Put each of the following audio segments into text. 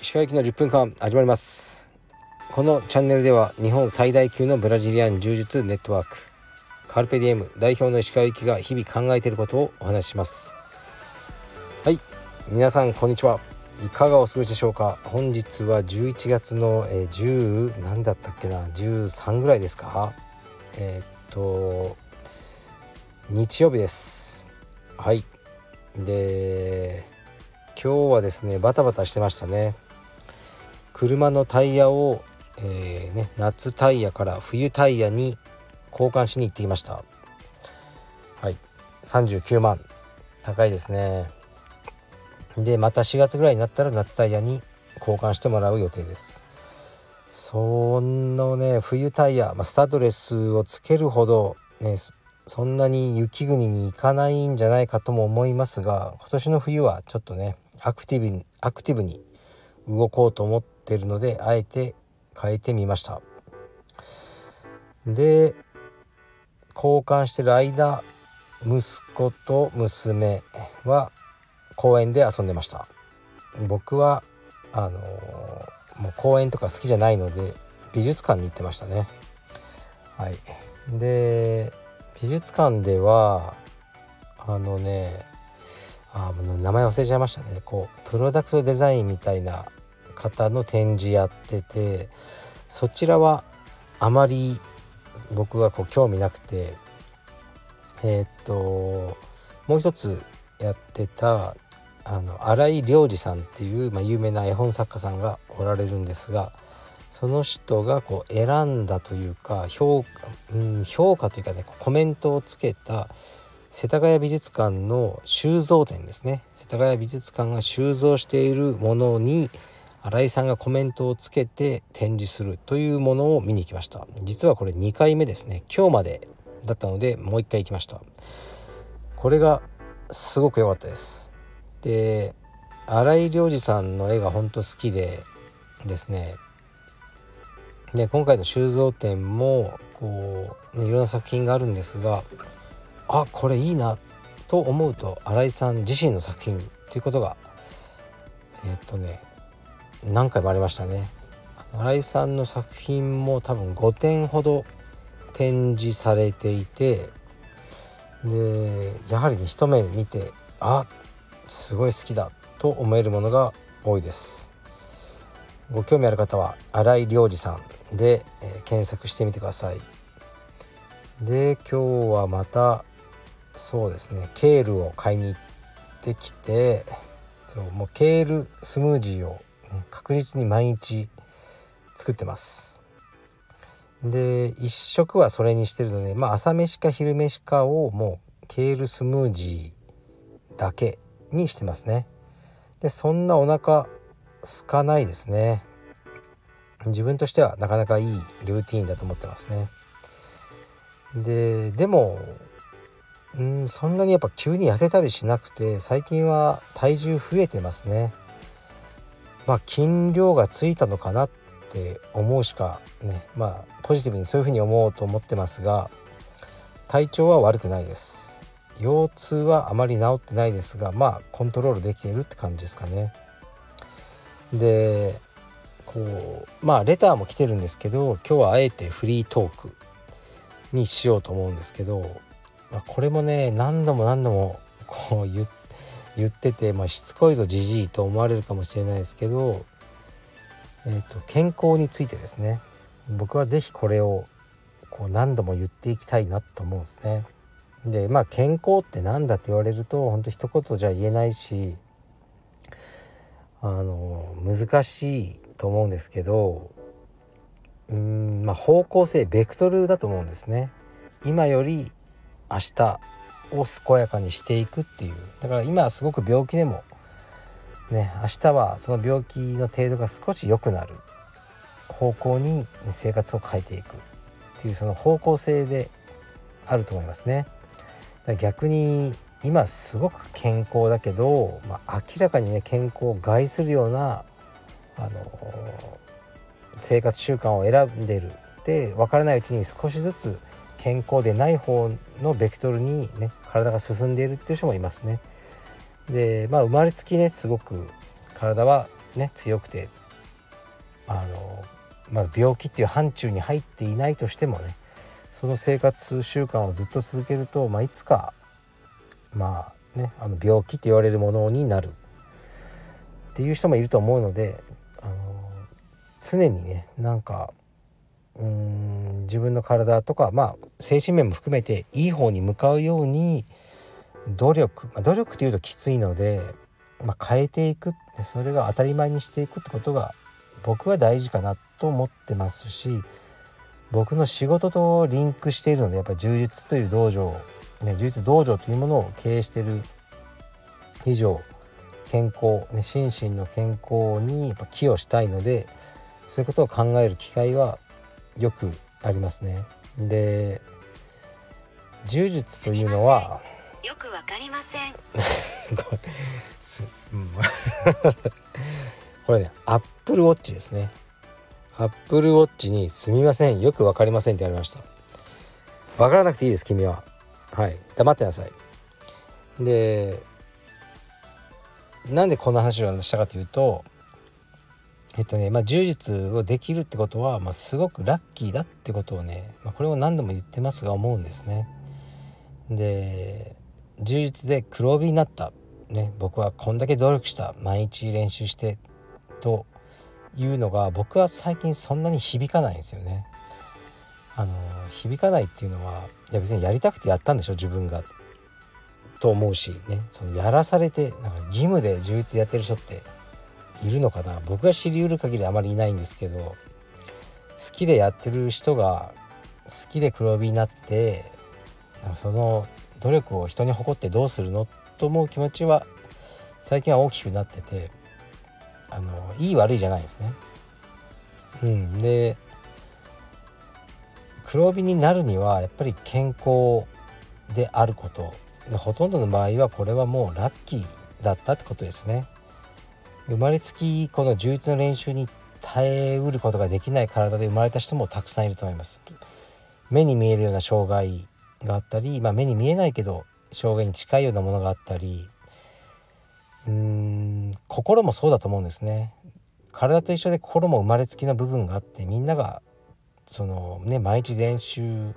石川行きの10分間始まります。このチャンネルでは日本最大級のブラジリアン柔術ネットワークカルペディエム代表の石川行きが日々考えていることをお話しします。はい皆さんこんにちは。いかがお過ごしでしょうか。本日は11月の、え、10何だったっけな。13ぐらいですか。えー、っと日曜日です。はい。で今日はですねバタバタしてましたね。車のタイヤを、えー、ね、夏タイヤから冬タイヤに交換しに行ってきました。はい。39万。高いですね。でまた4月ぐらいになったら夏タイヤに交換してもらう予定です。そのね冬タイヤ、まあ、スタッドレスをつけるほどねそんなに雪国に行かないんじゃないかとも思いますが今年の冬はちょっとねアクティブにアクティブに動こうと思ってるのであえて変えてみました。で交換してる間息子と娘は公園で遊んでました。僕はあのー、もう公園とか好きじゃないので美術館に行ってましたね。はい。で美術館ではあのねあ名前忘れちゃいましたね。こうプロダクトデザインみたいな方の展示やっててそちらはあまり僕はこう興味なくてえー、っともう一つやってたあの新井良二さんっていう、まあ、有名な絵本作家さんがおられるんですがその人がこう選んだというか評価,、うん、評価というかねコメントをつけた世田谷美術館の収蔵展ですね。世田谷美術館が収蔵しているものに新井さんがコメントをつけて展示するというものを見に行きました。実はこれ2回目ですね。今日までだったのでもう一回行きました。これがすごく良かったです。で新井良二さんの絵が本当好きでですねで今回の収蔵展もこう、ね、いろんな作品があるんですがあこれいいなと思うと新井さん自身の作品ということがえっ、とね何回もありましたね。新井さんの作品も多分5点ほど展示されていてでやはりね一目見てあすごい好きだと思えるものが多いです。ご興味ある方は新井良二さんで、えー、検索してみてください。で今日はまたそうですねケールを買いに行ってきてそうもうケールスムージーを、確実に毎日作ってます。で1食はそれにしてるのでまあ朝飯か昼飯かをもうケールスムージーだけにしてますね。でそんなお腹空かないですね。自分としてはなかなかいいルーティンだと思ってますね。ででもうんそんなにやっぱ急に痩せたりしなくて最近は体重増えてますね。まあ筋量がついたのかなって思うしかねまあポジティブにそういうふうに思おうと思ってますが体調は悪くないです。腰痛はあまり治ってないですがまあコントロールできているって感じですかね。でこうまあレターも来てるんですけど今日はあえてフリートークにしようと思うんですけど、まあ、これもね何度も何度もこう言ってて、まあ、しつこいぞじじいと思われるかもしれないですけど、えーと、健康についてですね僕は是非これをこう何度も言っていきたいなと思うんですね。でまあ健康って何だって言われると本当一言じゃ言えないしあの難しいと思うんですけどうんまあ方向性ベクトルだと思うんですね。今より明日を健やかにしていくっていうだから今はすごく病気でもね明日はその病気の程度が少し良くなる方向に生活を変えていくっていうその方向性であると思いますね。逆に今すごく健康だけど、まあ、明らかにね健康を害するような、あの、生活習慣を選んでるで分からないうちに少しずつ健康でない方のベクトルにね体が進んでいるっていう人もいますね。でまあ生まれつきねすごく体はね強くてあの、まあ、病気っていう範疇に入っていないとしてもねその生活習慣をずっと続けると、まあ、いつかまあねあの病気って言われるものになる。っていう人もいると思うのであの常にねなんかうん自分の体とかまあ精神面も含めていい方に向かうように努力、まあ、努力っていうときついので、まあ、変えていくそれが当たり前にしていくってことが僕は大事かなと思ってますし僕の仕事とリンクしているのでやっぱり充実という道場、ね、充実道場というものを経営している以上健康、ね、心身の健康にやっぱ寄与したいのでそういうことを考える機会はよくありますね。で柔術というのはよくわかりません。これねアップルウォッチですね。アップルウォッチにすみません。よくわかりませんってやりました。わからなくていいです君ははい。黙ってなさい。でなんでこんな話をしたかというとえっとねまあ柔術をできるってことは、まあ、すごくラッキーだってことをね、まあ、これを何度も言ってますが思うんですね。で充実で黒帯になった。ね僕はこんだけ努力した。毎日練習して。というのが僕は最近そんなに響かないんですよね。あの響かないっていうのはいや別にやりたくてやったんでしょ自分が。と思うしねそのやらされてなんか義務で充実やってる人っているのかな僕が知りうる限りあまりいないんですけど好きでやってる人が好きで黒帯になってその努力を人に誇ってどうするの？と思う気持ちは最近は大きくなっててあのいい悪いじゃないですね。うん、で黒帯になるにはやっぱり健康であることでほとんどの場合はこれはもうラッキーだったってことですね。生まれつきこの充実の練習に耐えうることができない体で生まれた人もたくさんいると思います。目に見えるような障害があったり、まあ、目に見えないけど障害に近いようなものがあったりうーん心もそうだと思うんですね。体と一緒で心も生まれつきの部分があってみんながそのね毎日練習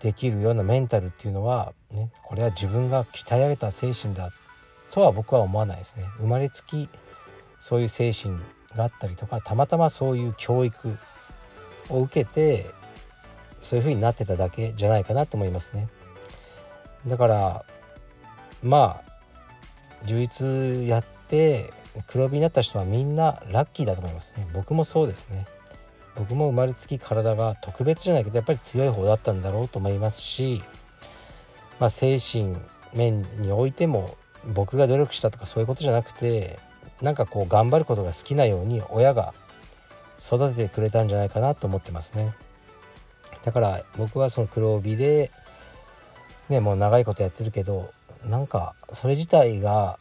できるようなメンタルっていうのは、ね、これは自分が鍛え上げた精神だとは僕は思わないですね。生まれつきそういう精神があったりとかたまたまそういう教育を受けてそういう風になってただけじゃないかなと思いますね。だからまあ充実やって黒帯になった人はみんなラッキーだと思いますね。僕もそうですね。僕も生まれつき体が特別じゃないけどやっぱり強い方だったんだろうと思いますし、まあ、精神面においても僕が努力したとかそういうことじゃなくてなんかこう頑張ることが好きなように親が育ててくれたんじゃないかなと思ってますね。だから僕はその黒帯でねもう長いことやってるけどなんかそれ自体が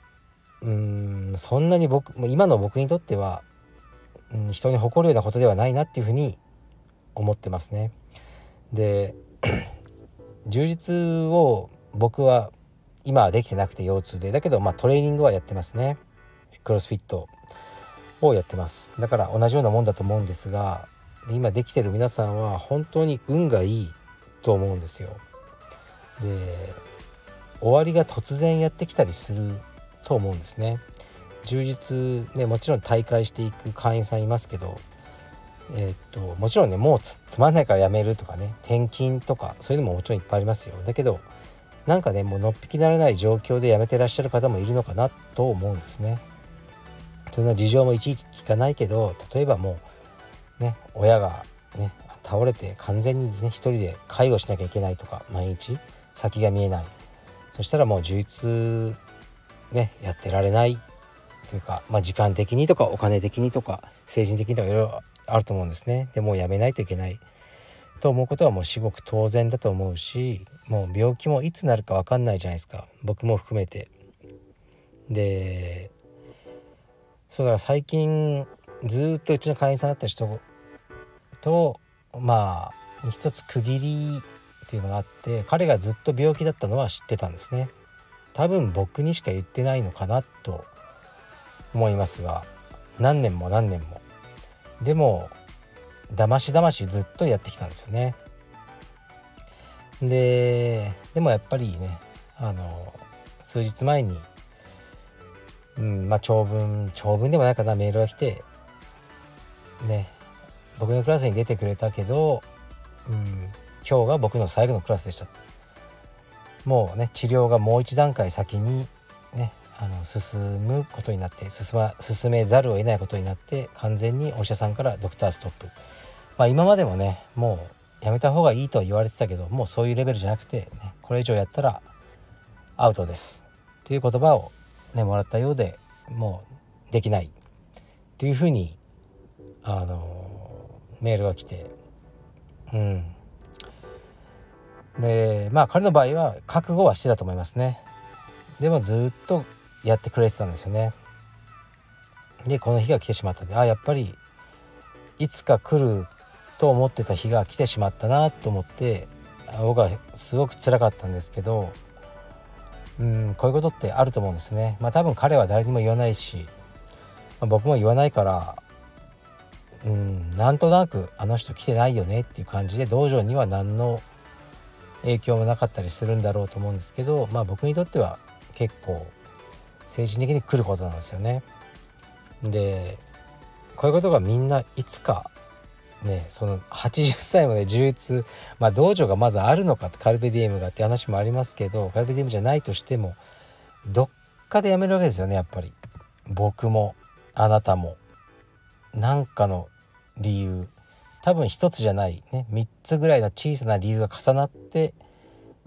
うんそんなに僕今の僕にとっては、うん、人に誇るようなことではないなっていうふうに思ってますね。で 充実を僕は今はできてなくて腰痛でだけどまあトレーニングはやってますねクロスフィットをやってますだから同じようなもんだと思うんですがで今できてる皆さんは本当に運がいいと思うんですよ。で終わりが突然やってきたりすると思うんですね。充実ねもちろん大会していく会員さんいますけどえ、っともちろんねもうつまんないからやめるとかね転勤とかそういうのももちろんいっぱいありますよ。だけどなんかねもうのっぴきならない状況で辞めてらっしゃる方もいるのかなと思うんですね。そんな事情もいちいち聞かないけど例えばもうね親がね倒れて完全にね一人で介護しなきゃいけないとか毎日先が見えない。そしたらもう充実ねやってられないというか、まあ、時間的にとかお金的にとか精神的にとかいろいろあると思うんですね。でもうやめないといけない。と思うことはもう至極当然だと思うしもう病気もいつなるか分かんないじゃないですか。僕も含めて。でそうだから最近ずっとうちの会員さんだった人とまあ一つ区切りっていうのがあって彼がずっと病気だったのは知ってたんですね。多分僕にしか言ってないのかなと思いますが何年も何年も。でもだましだましずっとやってきたんですよね。ででもやっぱりねあの数日前に、うんまあ、長文長文でもないかなメールが来てね僕のクラスに出てくれたけど、うん、今日が僕の最後のクラスでした。もうね治療がもう一段階先にあの進むことになって進,、ま、進めざるを得ないことになって完全にお医者さんからドクターストップ。まあ今までもねもうやめた方がいいとは言われてたけどもうそういうレベルじゃなくて、ね、これ以上やったらアウトです。っていう言葉をねもらったようでもうできない。っていうふうにあのメールが来てうん。でまあ彼の場合は覚悟はしてたと思いますね。でもずっとやってくれてたんですよね。でこの日が来てしまったんであやっぱりいつか来ると思ってた日が来てしまったなと思って僕はすごく辛かったんですけどうんこういうことってあると思うんですね。まあ多分彼は誰にも言わないし、まあ、僕も言わないからうんなんとなくあの人来てないよねっていう感じで道場には何の影響もなかったりするんだろうと思うんですけどまあ僕にとっては結構精神的に来ることなんですよね。でこういうことがみんないつかねその80歳まで充実まあ道場がまずあるのかってカルベディエムがって話もありますけどカルベディエムじゃないとしてもどっかでやめるわけですよねやっぱり。僕もあなたも。何かの理由。多分一つじゃないね3つぐらいの小さな理由が重なって、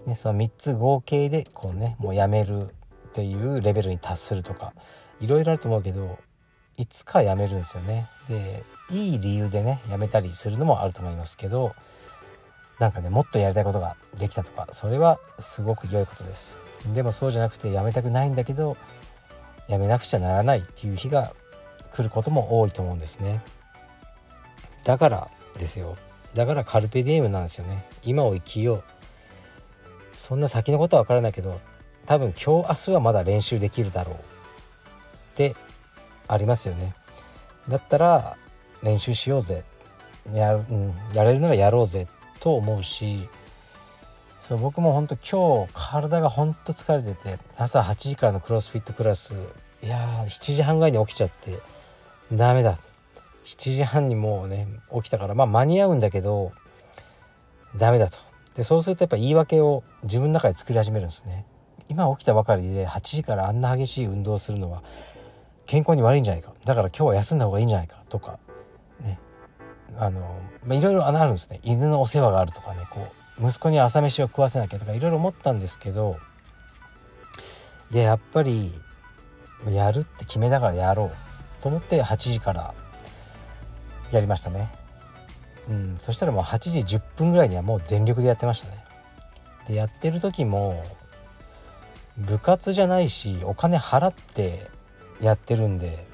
ね、その3つ合計でこうねもうやめる。っていうレベルに達するとかいろいろあると思うけどいつかやめるんですよね。でいい理由でねやめたりするのもあると思いますけどなんかねもっとやりたいことができたとかそれはすごく良いことです。でもそうじゃなくてやめたくないんだけどやめなくちゃならないっていう日が来ることも多いと思うんですね。だからですよだからカルペディエムなんですよね今を生きようそんな先のことは分からないけど多分今日明日はまだ練習できるだろうってありますよね。だったら練習しようぜ。や,、うん、やれるならやろうぜと思うしそう僕も本当今日体が本当疲れてて朝8時からのクロスフィットクラスいや7時半ぐらいに起きちゃってダメだ。7時半にもうね起きたからまあ間に合うんだけどダメだと。でそうするとやっぱ言い訳を自分の中で作り始めるんですね。今起きたばかりで8時からあんな激しい運動をするのは健康に悪いんじゃないか。だから今日は休んだ方がいいんじゃないか。とかね。あの、まあ、いろいろあるんですね。犬のお世話があるとかね。こう息子に朝飯を食わせなきゃとかいろいろ思ったんですけどいややっぱりやるって決めながらやろうと思って8時からやりましたね。うん。そしたらもう8時10分ぐらいにはもう全力でやってましたね。でやってる時も部活じゃないしお金払ってやってるんで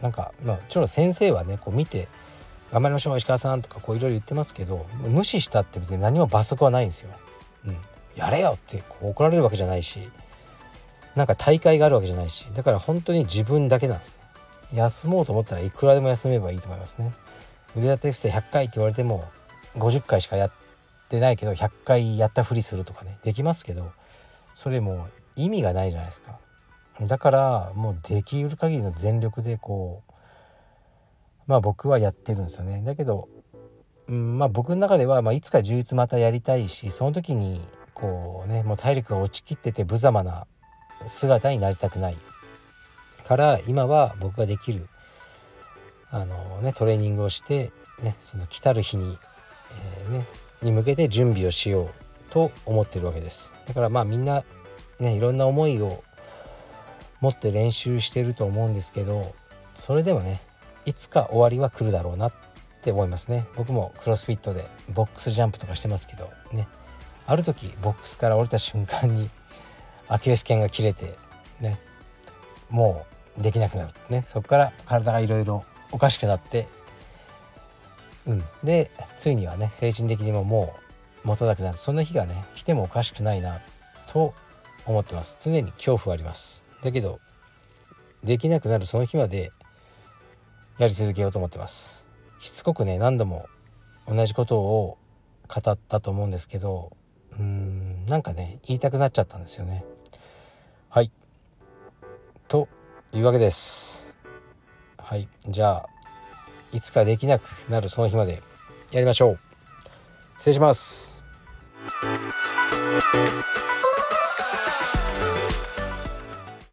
なんかまあちょっと先生はねこう見て「頑張りましょう石川さん」とかこういろいろ言ってますけど無視したって別に何も罰則はないんですよ。うん、やれよってこう怒られるわけじゃないしなんか大会があるわけじゃないしだから本当に自分だけなんですね。休もうと思ったらいくらでも休めばいいと思いますね。腕立て伏せ100回って言われても50回しかやってないけど100回やったふりするとかねできますけどそれも意味がないじゃないですか。だからもうできる限りの全力でこうまあ僕はやってるんですよね。だけど、うん、まあ僕の中では、まあ、いつか充実またやりたいしその時にこうねもう体力が落ちきってて無様な姿になりたくない。から今は僕ができるあのねトレーニングをして、ね、その来たる日に、えー、ね、に向けて準備をしようと思ってるわけです。だからまあみんなねいろんな思いを持って練習してると思うんですけどそれでもねいつか終わりは来るだろうなって思いますね。僕もクロスフィットでボックスジャンプとかしてますけどね。ある時ボックスから降りた瞬間にアキレス腱が切れてね。もうできなくなるね。そこから体がいろいろおかしくなって、うん、でついにはね精神的にももう持たなくなる。そんな日がね来てもおかしくないなと思ってます。常に恐怖はあります。だけどできなくなるその日までやり続けようと思ってます。しつこくね何度も同じことを語ったと思うんですけどうーんなんかね言いたくなっちゃったんですよね。はい。というわけです。はい。じゃあいつかできなくなるその日までやりましょう。失礼します。